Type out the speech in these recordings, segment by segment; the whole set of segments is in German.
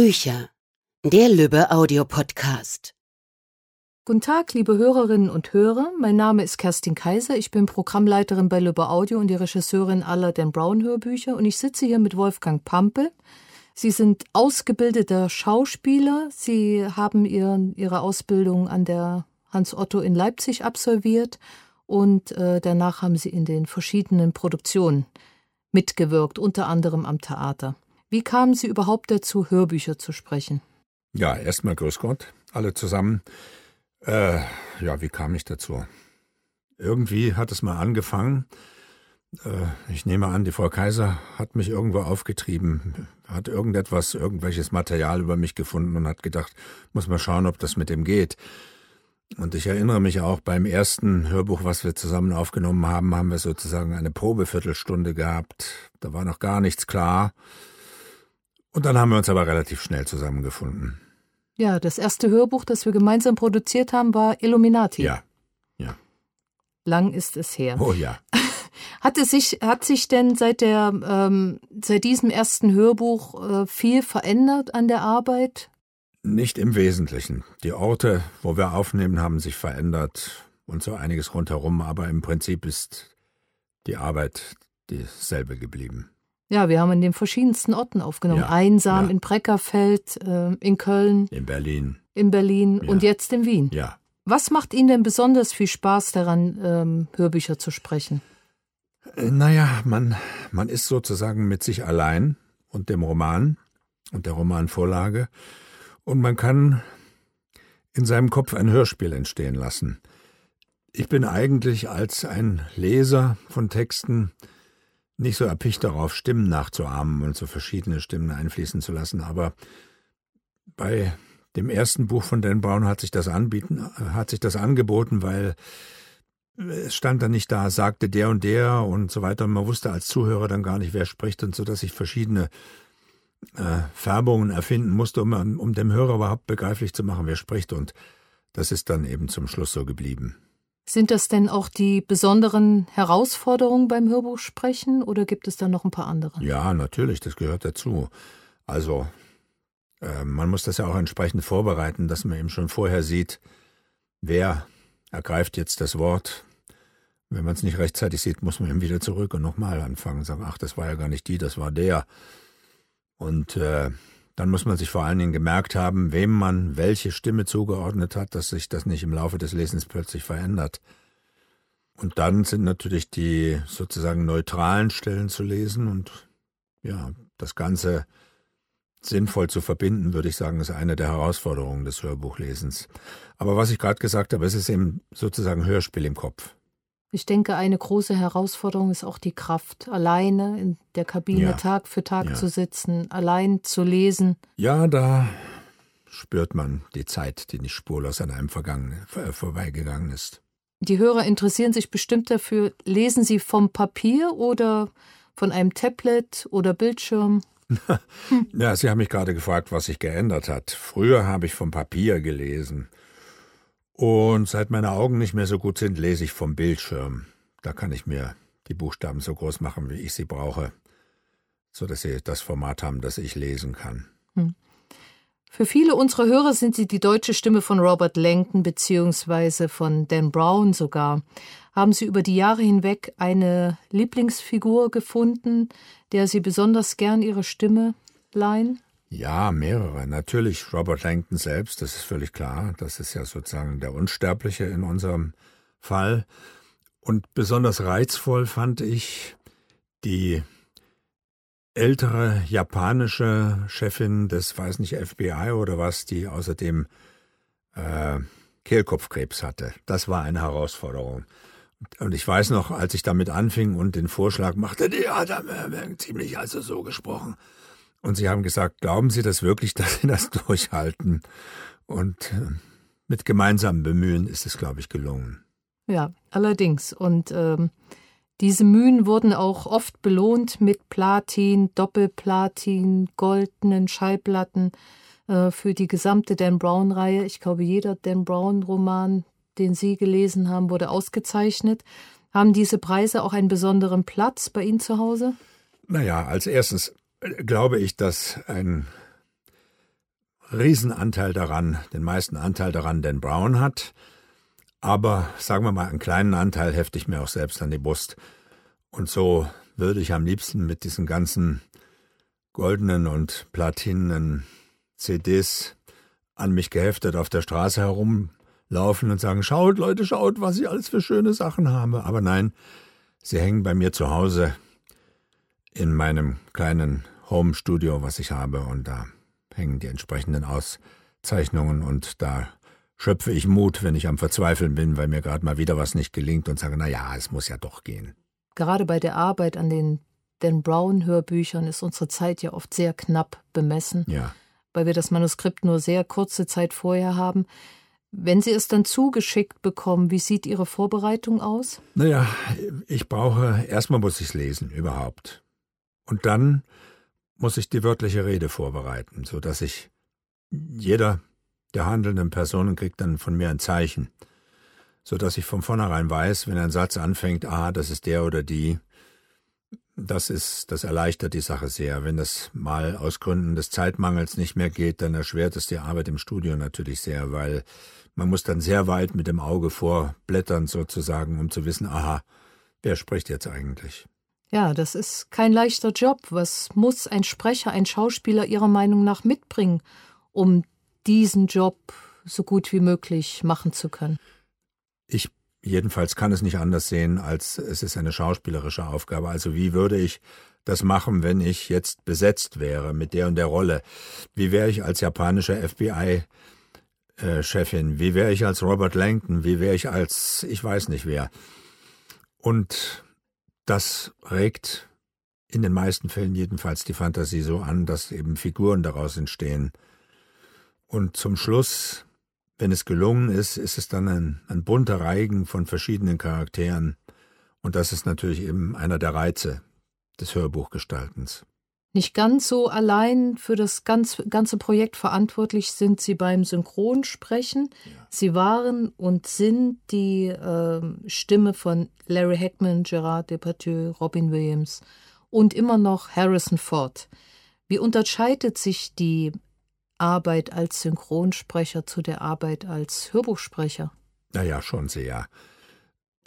Bücher. Der Lübbe Audiopodcast. Guten Tag, liebe Hörerinnen und Hörer. Mein Name ist Kerstin Kaiser. Ich bin Programmleiterin bei Lübbe Audio und die Regisseurin aller Dan Brown Hörbücher. Und ich sitze hier mit Wolfgang Pampe. Sie sind ausgebildeter Schauspieler. Sie haben ihren, Ihre Ausbildung an der Hans Otto in Leipzig absolviert und äh, danach haben Sie in den verschiedenen Produktionen mitgewirkt, unter anderem am Theater. Wie kamen Sie überhaupt dazu, Hörbücher zu sprechen? Ja, erstmal grüß Gott, alle zusammen. Äh, ja, wie kam ich dazu? Irgendwie hat es mal angefangen. Äh, ich nehme an, die Frau Kaiser hat mich irgendwo aufgetrieben, hat irgendetwas, irgendwelches Material über mich gefunden und hat gedacht, muss mal schauen, ob das mit dem geht. Und ich erinnere mich auch beim ersten Hörbuch, was wir zusammen aufgenommen haben, haben wir sozusagen eine Probeviertelstunde gehabt. Da war noch gar nichts klar. Und dann haben wir uns aber relativ schnell zusammengefunden. Ja, das erste Hörbuch, das wir gemeinsam produziert haben, war Illuminati. Ja, ja. Lang ist es her. Oh ja. Hat es sich, hat sich denn seit der, ähm, seit diesem ersten Hörbuch äh, viel verändert an der Arbeit? Nicht im Wesentlichen. Die Orte, wo wir aufnehmen, haben sich verändert und so einiges rundherum, aber im Prinzip ist die Arbeit dieselbe geblieben. Ja, wir haben in den verschiedensten Orten aufgenommen. Ja, Einsam, ja. in Breckerfeld, äh, in Köln. In Berlin. In Berlin ja. und jetzt in Wien. Ja. Was macht Ihnen denn besonders viel Spaß daran, ähm, Hörbücher zu sprechen? Äh, naja, man, man ist sozusagen mit sich allein und dem Roman und der Romanvorlage und man kann in seinem Kopf ein Hörspiel entstehen lassen. Ich bin eigentlich als ein Leser von Texten nicht so erpicht darauf, Stimmen nachzuahmen und so verschiedene Stimmen einfließen zu lassen, aber bei dem ersten Buch von Dan Brown hat sich das anbieten, hat sich das angeboten, weil es stand dann nicht da, sagte der und der und so weiter. Und man wusste als Zuhörer dann gar nicht, wer spricht und so, dass ich verschiedene äh, Färbungen erfinden musste, um, um dem Hörer überhaupt begreiflich zu machen, wer spricht. Und das ist dann eben zum Schluss so geblieben. Sind das denn auch die besonderen Herausforderungen beim Hörbuchsprechen oder gibt es da noch ein paar andere? Ja, natürlich, das gehört dazu. Also, äh, man muss das ja auch entsprechend vorbereiten, dass man eben schon vorher sieht, wer ergreift jetzt das Wort. Wenn man es nicht rechtzeitig sieht, muss man eben wieder zurück und nochmal anfangen und sagen, ach, das war ja gar nicht die, das war der. Und äh, dann muss man sich vor allen Dingen gemerkt haben, wem man welche Stimme zugeordnet hat, dass sich das nicht im Laufe des Lesens plötzlich verändert. Und dann sind natürlich die sozusagen neutralen Stellen zu lesen und ja, das Ganze sinnvoll zu verbinden, würde ich sagen, ist eine der Herausforderungen des Hörbuchlesens. Aber was ich gerade gesagt habe, es ist eben sozusagen Hörspiel im Kopf. Ich denke, eine große Herausforderung ist auch die Kraft, alleine in der Kabine ja. Tag für Tag ja. zu sitzen, allein zu lesen. Ja, da spürt man die Zeit, die nicht spurlos an einem vergangen, äh, vorbeigegangen ist. Die Hörer interessieren sich bestimmt dafür. Lesen Sie vom Papier oder von einem Tablet oder Bildschirm? ja, Sie haben mich gerade gefragt, was sich geändert hat. Früher habe ich vom Papier gelesen. Und seit meine Augen nicht mehr so gut sind, lese ich vom Bildschirm. Da kann ich mir die Buchstaben so groß machen, wie ich sie brauche, so dass sie das Format haben, das ich lesen kann. Hm. Für viele unserer Hörer sind Sie die deutsche Stimme von Robert Langton beziehungsweise von Dan Brown sogar. Haben Sie über die Jahre hinweg eine Lieblingsfigur gefunden, der Sie besonders gern Ihre Stimme leihen? Ja, mehrere. Natürlich Robert Langton selbst, das ist völlig klar. Das ist ja sozusagen der Unsterbliche in unserem Fall. Und besonders reizvoll fand ich die ältere japanische Chefin des, weiß nicht, FBI oder was, die außerdem äh, Kehlkopfkrebs hatte. Das war eine Herausforderung. Und ich weiß noch, als ich damit anfing und den Vorschlag machte, die hat ziemlich also so gesprochen. Und sie haben gesagt, glauben Sie das wirklich, dass Sie das durchhalten? Und äh, mit gemeinsamem Bemühen ist es, glaube ich, gelungen. Ja, allerdings. Und ähm, diese Mühen wurden auch oft belohnt mit Platin, Doppelplatin, goldenen Schallplatten äh, für die gesamte Dan Brown-Reihe. Ich glaube, jeder Dan Brown-Roman, den Sie gelesen haben, wurde ausgezeichnet. Haben diese Preise auch einen besonderen Platz bei Ihnen zu Hause? Naja, als erstes glaube ich, dass ein Riesenanteil daran, den meisten Anteil daran Dan Brown hat. Aber sagen wir mal, einen kleinen Anteil hefte ich mir auch selbst an die Brust. Und so würde ich am liebsten mit diesen ganzen goldenen und platinenen CDs an mich geheftet auf der Straße herumlaufen und sagen, schaut Leute, schaut, was ich alles für schöne Sachen habe. Aber nein, sie hängen bei mir zu Hause in meinem kleinen Home-Studio, was ich habe. Und da hängen die entsprechenden Auszeichnungen und da schöpfe ich Mut, wenn ich am Verzweifeln bin, weil mir gerade mal wieder was nicht gelingt und sage, na ja, es muss ja doch gehen. Gerade bei der Arbeit an den Dan Brown Hörbüchern ist unsere Zeit ja oft sehr knapp bemessen, ja. weil wir das Manuskript nur sehr kurze Zeit vorher haben. Wenn Sie es dann zugeschickt bekommen, wie sieht Ihre Vorbereitung aus? Naja, ich brauche, erstmal muss ich es lesen, überhaupt. Und dann muss ich die wörtliche Rede vorbereiten, so dass ich jeder der handelnden Personen kriegt dann von mir ein Zeichen, so dass ich von vornherein weiß, wenn ein Satz anfängt, ah, das ist der oder die, das ist, das erleichtert die Sache sehr. Wenn das mal aus Gründen des Zeitmangels nicht mehr geht, dann erschwert es die Arbeit im Studio natürlich sehr, weil man muss dann sehr weit mit dem Auge vorblättern sozusagen, um zu wissen, aha, wer spricht jetzt eigentlich? Ja, das ist kein leichter Job. Was muss ein Sprecher, ein Schauspieler Ihrer Meinung nach mitbringen, um diesen Job so gut wie möglich machen zu können? Ich jedenfalls kann es nicht anders sehen, als es ist eine schauspielerische Aufgabe. Also wie würde ich das machen, wenn ich jetzt besetzt wäre mit der und der Rolle? Wie wäre ich als japanische FBI äh, Chefin? Wie wäre ich als Robert Langton? Wie wäre ich als ich weiß nicht wer? Und das regt in den meisten Fällen jedenfalls die Fantasie so an, dass eben Figuren daraus entstehen. Und zum Schluss, wenn es gelungen ist, ist es dann ein, ein bunter Reigen von verschiedenen Charakteren. Und das ist natürlich eben einer der Reize des Hörbuchgestaltens. Nicht ganz so allein für das ganz, ganze Projekt verantwortlich sind Sie beim Synchronsprechen. Ja. Sie waren und sind die äh, Stimme von Larry Hackman, Gerard Depardieu, Robin Williams und immer noch Harrison Ford. Wie unterscheidet sich die Arbeit als Synchronsprecher zu der Arbeit als Hörbuchsprecher? Naja, schon sehr.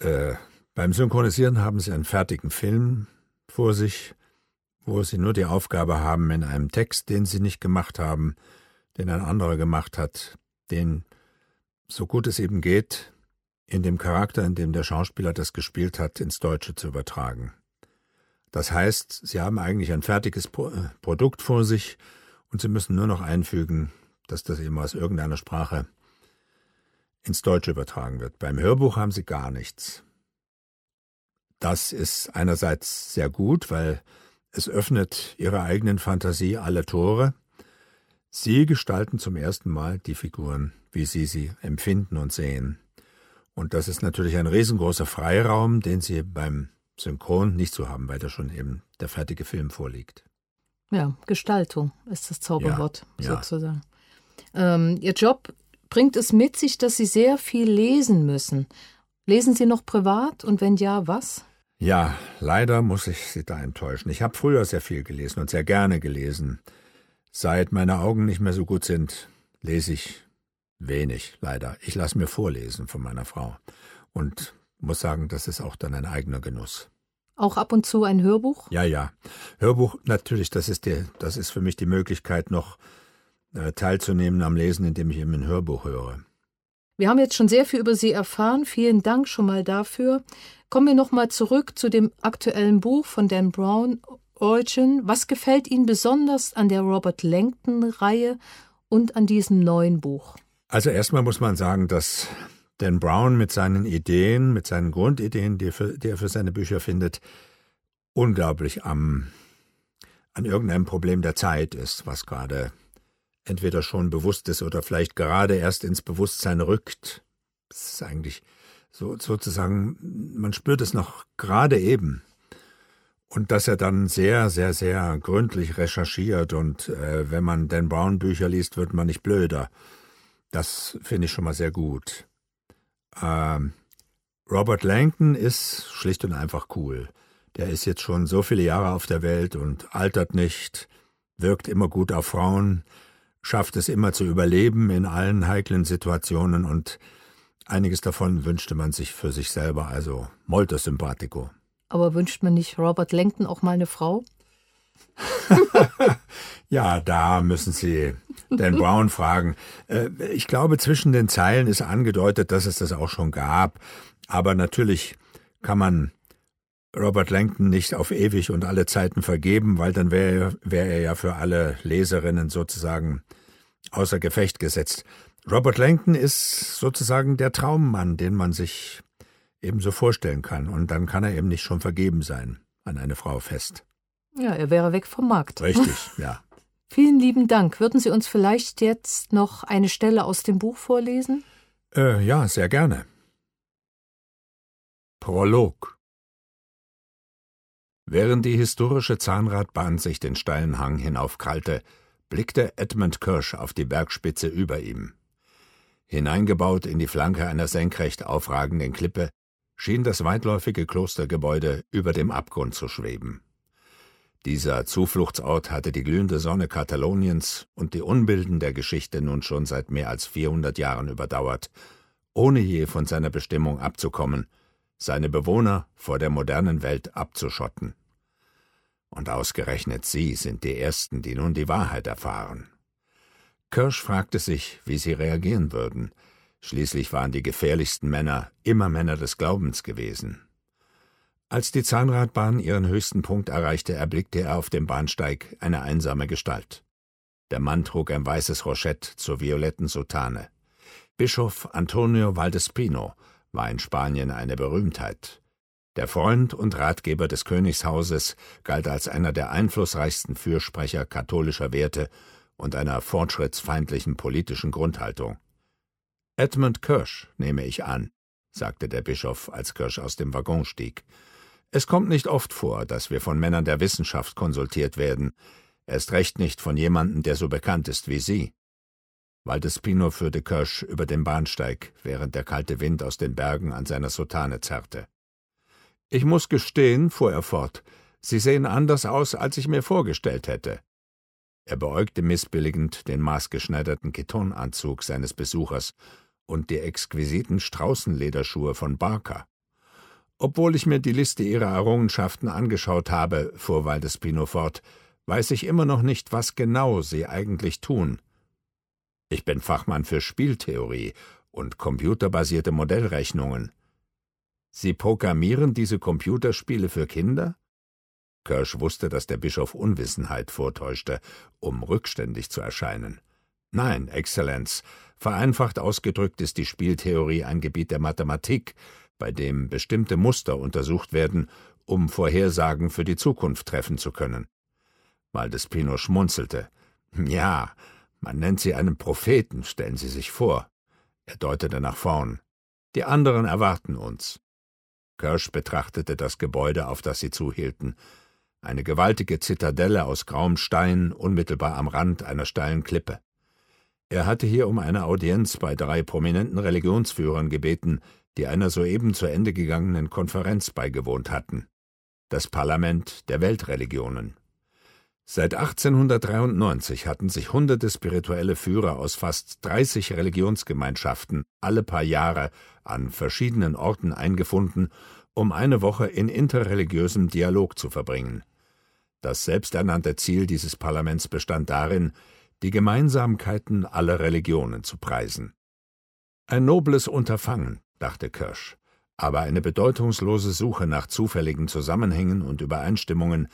Äh, beim Synchronisieren haben Sie einen fertigen Film vor sich, wo Sie nur die Aufgabe haben, in einem Text, den Sie nicht gemacht haben, den ein anderer gemacht hat, den, so gut es eben geht, in dem Charakter, in dem der Schauspieler das gespielt hat, ins Deutsche zu übertragen. Das heißt, Sie haben eigentlich ein fertiges Pro äh, Produkt vor sich, und Sie müssen nur noch einfügen, dass das eben aus irgendeiner Sprache ins Deutsche übertragen wird. Beim Hörbuch haben Sie gar nichts. Das ist einerseits sehr gut, weil es öffnet Ihrer eigenen Fantasie alle Tore. Sie gestalten zum ersten Mal die Figuren, wie Sie sie empfinden und sehen. Und das ist natürlich ein riesengroßer Freiraum, den Sie beim Synchron nicht so haben, weil da schon eben der fertige Film vorliegt. Ja, Gestaltung ist das Zauberwort ja, sozusagen. Ja. Ähm, Ihr Job bringt es mit sich, dass Sie sehr viel lesen müssen. Lesen Sie noch privat und wenn ja, was? Ja, leider muss ich Sie da enttäuschen. Ich habe früher sehr viel gelesen und sehr gerne gelesen. Seit meine Augen nicht mehr so gut sind, lese ich wenig, leider. Ich lasse mir vorlesen von meiner Frau und muss sagen, das ist auch dann ein eigener Genuss. Auch ab und zu ein Hörbuch? Ja, ja. Hörbuch, natürlich, das ist, der, das ist für mich die Möglichkeit, noch äh, teilzunehmen am Lesen, indem ich eben ein Hörbuch höre. Wir haben jetzt schon sehr viel über Sie erfahren. Vielen Dank schon mal dafür. Kommen wir noch mal zurück zu dem aktuellen Buch von Dan Brown, Origin. Was gefällt Ihnen besonders an der Robert Langton-Reihe und an diesem neuen Buch? Also erstmal muss man sagen, dass Dan Brown mit seinen Ideen, mit seinen Grundideen, die für, die er für seine Bücher findet, unglaublich am, an irgendeinem Problem der Zeit ist, was gerade entweder schon bewusst ist oder vielleicht gerade erst ins Bewusstsein rückt. Das ist eigentlich so sozusagen, man spürt es noch gerade eben. Und dass er dann sehr, sehr, sehr gründlich recherchiert und äh, wenn man Dan Brown Bücher liest, wird man nicht blöder. Das finde ich schon mal sehr gut. Ähm, Robert Langton ist schlicht und einfach cool. Der ist jetzt schon so viele Jahre auf der Welt und altert nicht, wirkt immer gut auf Frauen. Schafft es immer zu überleben in allen heiklen Situationen und einiges davon wünschte man sich für sich selber, also molto sympathico. Aber wünscht man nicht Robert Langton auch mal eine Frau? ja, da müssen Sie Dan Brown fragen. Äh, ich glaube, zwischen den Zeilen ist angedeutet, dass es das auch schon gab. Aber natürlich kann man Robert Langton nicht auf ewig und alle Zeiten vergeben, weil dann wäre wär er ja für alle Leserinnen sozusagen außer Gefecht gesetzt. Robert Langton ist sozusagen der Traummann, den man sich ebenso vorstellen kann. Und dann kann er eben nicht schon vergeben sein an eine Frau fest. Ja, er wäre weg vom Markt. Richtig, ja. Vielen lieben Dank. Würden Sie uns vielleicht jetzt noch eine Stelle aus dem Buch vorlesen? Äh, ja, sehr gerne. Prolog Während die historische Zahnradbahn sich den steilen Hang hinaufkrallte, blickte Edmund Kirsch auf die Bergspitze über ihm. Hineingebaut in die Flanke einer senkrecht aufragenden Klippe schien das weitläufige Klostergebäude über dem Abgrund zu schweben. Dieser Zufluchtsort hatte die glühende Sonne Kataloniens und die Unbilden der Geschichte nun schon seit mehr als 400 Jahren überdauert, ohne je von seiner Bestimmung abzukommen, seine Bewohner vor der modernen Welt abzuschotten. Und ausgerechnet Sie sind die Ersten, die nun die Wahrheit erfahren. Kirsch fragte sich, wie sie reagieren würden. Schließlich waren die gefährlichsten Männer immer Männer des Glaubens gewesen. Als die Zahnradbahn ihren höchsten Punkt erreichte, erblickte er auf dem Bahnsteig eine einsame Gestalt. Der Mann trug ein weißes Rochett zur violetten Soutane. Bischof Antonio Valdespino war in Spanien eine Berühmtheit. Der Freund und Ratgeber des Königshauses galt als einer der einflussreichsten Fürsprecher katholischer Werte und einer fortschrittsfeindlichen politischen Grundhaltung. Edmund Kirsch, nehme ich an, sagte der Bischof, als Kirsch aus dem Waggon stieg. Es kommt nicht oft vor, dass wir von Männern der Wissenschaft konsultiert werden, erst recht nicht von jemandem, der so bekannt ist wie Sie. Waldespino führte Kirsch über den Bahnsteig, während der kalte Wind aus den Bergen an seiner Sotane zerrte. Ich muss gestehen, fuhr er fort, Sie sehen anders aus, als ich mir vorgestellt hätte. Er beäugte missbilligend den maßgeschneiderten Ketonanzug seines Besuchers und die exquisiten Straußenlederschuhe von Barker. Obwohl ich mir die Liste ihrer Errungenschaften angeschaut habe, fuhr Waldespino fort, weiß ich immer noch nicht, was genau sie eigentlich tun. Ich bin Fachmann für Spieltheorie und computerbasierte Modellrechnungen. Sie programmieren diese Computerspiele für Kinder? Kirsch wusste, dass der Bischof Unwissenheit vortäuschte, um rückständig zu erscheinen. Nein, Exzellenz, vereinfacht ausgedrückt ist die Spieltheorie ein Gebiet der Mathematik, bei dem bestimmte Muster untersucht werden, um Vorhersagen für die Zukunft treffen zu können. Valdespino schmunzelte. Ja, man nennt sie einen Propheten, stellen Sie sich vor. Er deutete nach vorn. Die anderen erwarten uns. Kirsch betrachtete das Gebäude, auf das sie zuhielten eine gewaltige Zitadelle aus grauem Stein unmittelbar am Rand einer steilen Klippe. Er hatte hier um eine Audienz bei drei prominenten Religionsführern gebeten, die einer soeben zu Ende gegangenen Konferenz beigewohnt hatten. Das Parlament der Weltreligionen. Seit 1893 hatten sich hunderte spirituelle Führer aus fast 30 Religionsgemeinschaften alle paar Jahre an verschiedenen Orten eingefunden um eine Woche in interreligiösem Dialog zu verbringen. Das selbsternannte Ziel dieses Parlaments bestand darin, die Gemeinsamkeiten aller Religionen zu preisen. Ein nobles Unterfangen, dachte Kirsch, aber eine bedeutungslose Suche nach zufälligen Zusammenhängen und Übereinstimmungen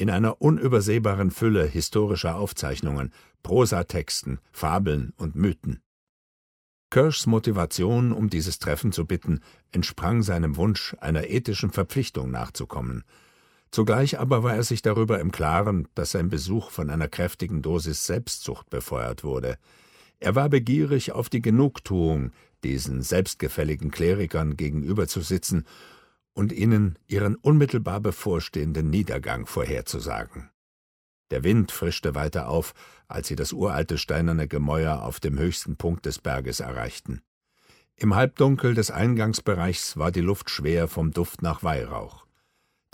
in einer unübersehbaren Fülle historischer Aufzeichnungen, Prosatexten, Fabeln und Mythen. Kirschs Motivation, um dieses Treffen zu bitten, entsprang seinem Wunsch, einer ethischen Verpflichtung nachzukommen. Zugleich aber war er sich darüber im Klaren, dass sein Besuch von einer kräftigen Dosis Selbstsucht befeuert wurde. Er war begierig auf die Genugtuung, diesen selbstgefälligen Klerikern gegenüber zu sitzen und ihnen ihren unmittelbar bevorstehenden Niedergang vorherzusagen. Der Wind frischte weiter auf, als sie das uralte steinerne Gemäuer auf dem höchsten Punkt des Berges erreichten. Im Halbdunkel des Eingangsbereichs war die Luft schwer vom Duft nach Weihrauch.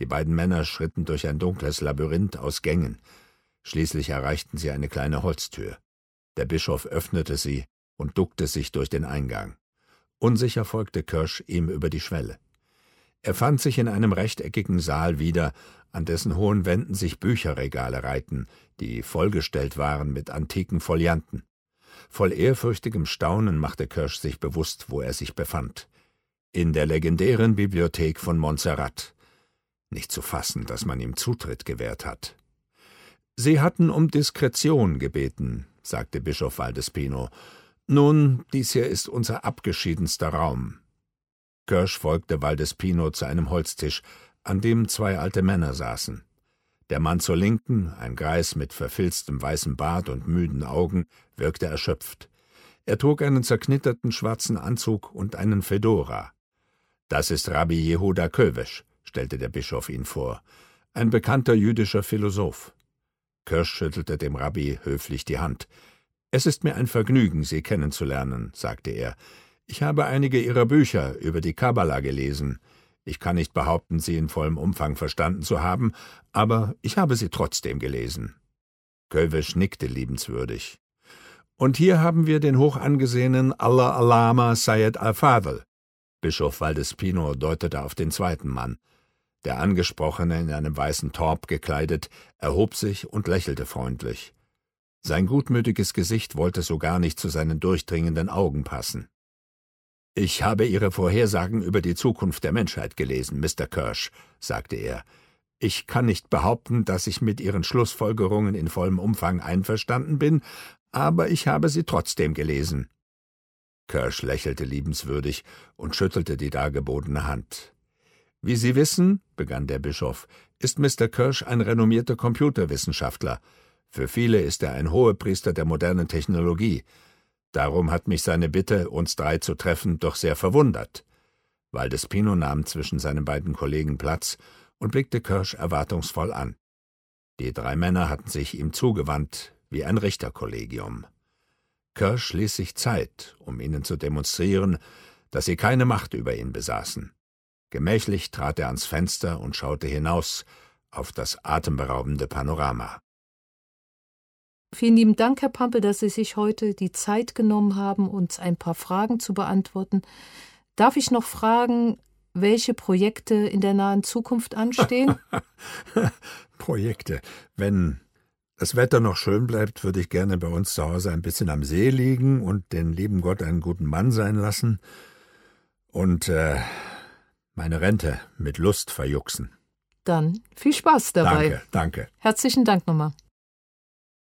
Die beiden Männer schritten durch ein dunkles Labyrinth aus Gängen. Schließlich erreichten sie eine kleine Holztür. Der Bischof öffnete sie und duckte sich durch den Eingang. Unsicher folgte Kirsch ihm über die Schwelle. Er fand sich in einem rechteckigen Saal wieder, an dessen hohen Wänden sich Bücherregale reihten, die vollgestellt waren mit antiken Folianten. Voll ehrfürchtigem Staunen machte Kirsch sich bewusst, wo er sich befand. In der legendären Bibliothek von Montserrat. Nicht zu fassen, dass man ihm Zutritt gewährt hat. Sie hatten um Diskretion gebeten, sagte Bischof Valdespino. Nun, dies hier ist unser abgeschiedenster Raum. Kirsch folgte Valdespino zu einem Holztisch, an dem zwei alte Männer saßen. Der Mann zur Linken, ein Greis mit verfilztem weißem Bart und müden Augen, wirkte erschöpft. Er trug einen zerknitterten schwarzen Anzug und einen Fedora. Das ist Rabbi Jehuda Kövesch, stellte der Bischof ihn vor, ein bekannter jüdischer Philosoph. Kirsch schüttelte dem Rabbi höflich die Hand. Es ist mir ein Vergnügen, Sie kennenzulernen, sagte er. Ich habe einige Ihrer Bücher über die Kabbala gelesen. Ich kann nicht behaupten, sie in vollem Umfang verstanden zu haben, aber ich habe sie trotzdem gelesen. Kölwisch nickte liebenswürdig. Und hier haben wir den hochangesehenen Allah Alama Sayed Al-Fadl. Bischof Valdespino deutete auf den zweiten Mann. Der Angesprochene, in einem weißen Torb gekleidet, erhob sich und lächelte freundlich. Sein gutmütiges Gesicht wollte so gar nicht zu seinen durchdringenden Augen passen. Ich habe Ihre Vorhersagen über die Zukunft der Menschheit gelesen, Mr. Kirsch, sagte er. Ich kann nicht behaupten, dass ich mit Ihren Schlussfolgerungen in vollem Umfang einverstanden bin, aber ich habe sie trotzdem gelesen. Kirsch lächelte liebenswürdig und schüttelte die dargebotene Hand. Wie Sie wissen, begann der Bischof, ist Mr. Kirsch ein renommierter Computerwissenschaftler. Für viele ist er ein Hohepriester der modernen Technologie. Darum hat mich seine Bitte, uns drei zu treffen, doch sehr verwundert. Valdespino nahm zwischen seinen beiden Kollegen Platz und blickte Kirsch erwartungsvoll an. Die drei Männer hatten sich ihm zugewandt, wie ein Richterkollegium. Kirsch ließ sich Zeit, um ihnen zu demonstrieren, dass sie keine Macht über ihn besaßen. Gemächlich trat er ans Fenster und schaute hinaus auf das atemberaubende Panorama. Vielen lieben Dank, Herr Pampel, dass Sie sich heute die Zeit genommen haben, uns ein paar Fragen zu beantworten. Darf ich noch fragen, welche Projekte in der nahen Zukunft anstehen? Projekte. Wenn das Wetter noch schön bleibt, würde ich gerne bei uns zu Hause ein bisschen am See liegen und den lieben Gott einen guten Mann sein lassen und äh, meine Rente mit Lust verjuxen. Dann viel Spaß dabei. Danke, danke. Herzlichen Dank nochmal.